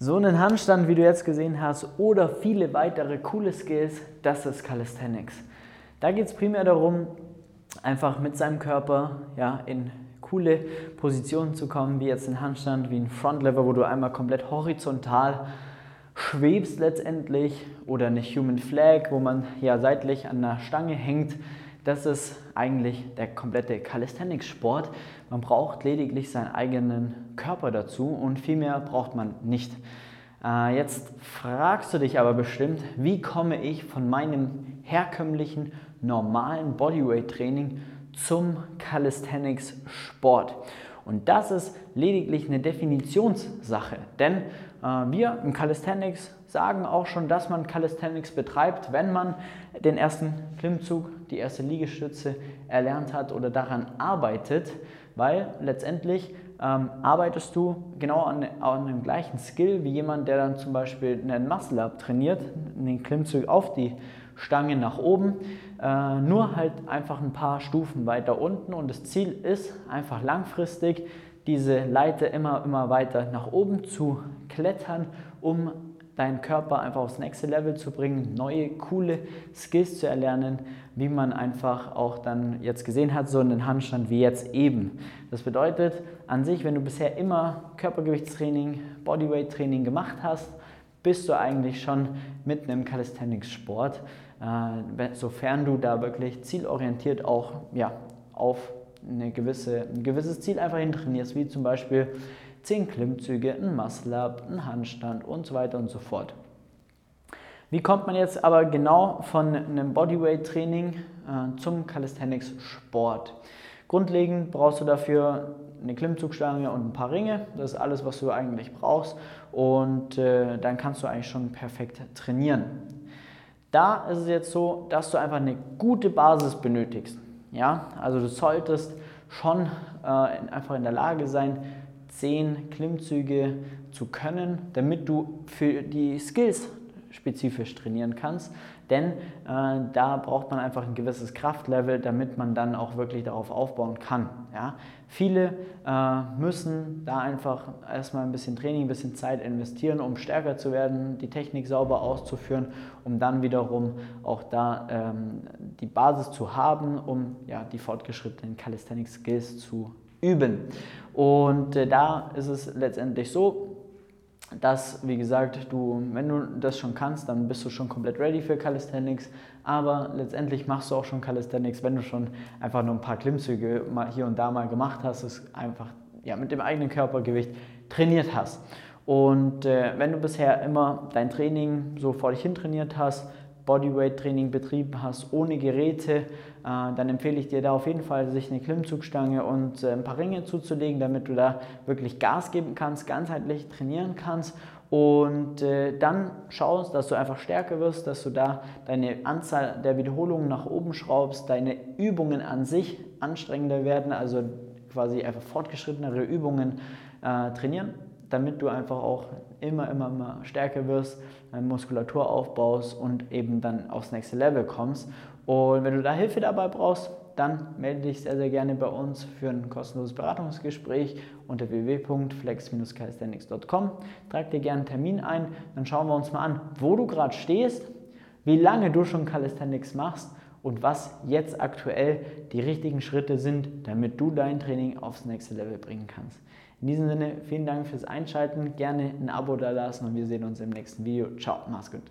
So einen Handstand, wie du jetzt gesehen hast, oder viele weitere coole Skills, das ist Calisthenics. Da geht es primär darum, einfach mit seinem Körper ja, in coole Positionen zu kommen, wie jetzt ein Handstand, wie ein Frontlever, wo du einmal komplett horizontal schwebst letztendlich oder eine Human Flag, wo man ja seitlich an der Stange hängt. Das ist eigentlich der komplette Calisthenics-Sport. Man braucht lediglich seinen eigenen Körper dazu und viel mehr braucht man nicht. Äh, jetzt fragst du dich aber bestimmt, wie komme ich von meinem herkömmlichen, normalen Bodyweight-Training zum Calisthenics-Sport? Und das ist lediglich eine Definitionssache, denn wir im Calisthenics sagen auch schon, dass man Calisthenics betreibt, wenn man den ersten Klimmzug, die erste Liegestütze erlernt hat oder daran arbeitet, weil letztendlich ähm, arbeitest du genau an, an, dem gleichen Skill wie jemand, der dann zum Beispiel einen Muscle-Up trainiert, den Klimmzug auf die Stange nach oben, äh, nur halt einfach ein paar Stufen weiter unten. Und das Ziel ist einfach langfristig diese Leiter immer, immer weiter nach oben zu klettern, um deinen Körper einfach aufs nächste Level zu bringen, neue, coole Skills zu erlernen, wie man einfach auch dann jetzt gesehen hat, so einen Handstand wie jetzt eben. Das bedeutet an sich, wenn du bisher immer Körpergewichtstraining, Bodyweight-Training gemacht hast, bist du eigentlich schon mitten im Calisthenics-Sport, äh, sofern du da wirklich zielorientiert auch ja, auf eine gewisse, ein gewisses Ziel einfach hin trainierst, wie zum Beispiel 10 Klimmzüge, ein Muscle-Up, ein Handstand und so weiter und so fort. Wie kommt man jetzt aber genau von einem Bodyweight-Training äh, zum Calisthenics-Sport? Grundlegend brauchst du dafür eine Klimmzugstange und ein paar Ringe. Das ist alles, was du eigentlich brauchst. Und äh, dann kannst du eigentlich schon perfekt trainieren. Da ist es jetzt so, dass du einfach eine gute Basis benötigst. Ja? Also du solltest schon äh, einfach in der Lage sein, zehn Klimmzüge zu können, damit du für die Skills spezifisch trainieren kannst. Denn äh, da braucht man einfach ein gewisses Kraftlevel, damit man dann auch wirklich darauf aufbauen kann. Ja? Viele äh, müssen da einfach erstmal ein bisschen Training, ein bisschen Zeit investieren, um stärker zu werden, die Technik sauber auszuführen, um dann wiederum auch da ähm, die Basis zu haben, um ja, die fortgeschrittenen Calisthenics Skills zu üben. Und äh, da ist es letztendlich so, dass, wie gesagt, du, wenn du das schon kannst, dann bist du schon komplett ready für Calisthenics. Aber letztendlich machst du auch schon Calisthenics, wenn du schon einfach nur ein paar Klimmzüge mal hier und da mal gemacht hast, es einfach ja, mit dem eigenen Körpergewicht trainiert hast. Und äh, wenn du bisher immer dein Training so vor dich hin trainiert hast, Bodyweight-Training betrieben hast, ohne Geräte, äh, dann empfehle ich dir da auf jeden Fall, sich eine Klimmzugstange und äh, ein paar Ringe zuzulegen, damit du da wirklich Gas geben kannst, ganzheitlich trainieren kannst. Und äh, dann schaust, dass du einfach stärker wirst, dass du da deine Anzahl der Wiederholungen nach oben schraubst, deine Übungen an sich anstrengender werden, also quasi einfach fortgeschrittenere Übungen äh, trainieren damit du einfach auch immer, immer, immer stärker wirst, Muskulatur aufbaust und eben dann aufs nächste Level kommst. Und wenn du da Hilfe dabei brauchst, dann melde dich sehr, sehr gerne bei uns für ein kostenloses Beratungsgespräch unter www.flex-calisthenics.com. Trag dir gerne einen Termin ein, dann schauen wir uns mal an, wo du gerade stehst, wie lange du schon Calisthenics machst und was jetzt aktuell die richtigen Schritte sind, damit du dein Training aufs nächste Level bringen kannst. In diesem Sinne, vielen Dank fürs Einschalten. Gerne ein Abo da lassen und wir sehen uns im nächsten Video. Ciao, mach's gut.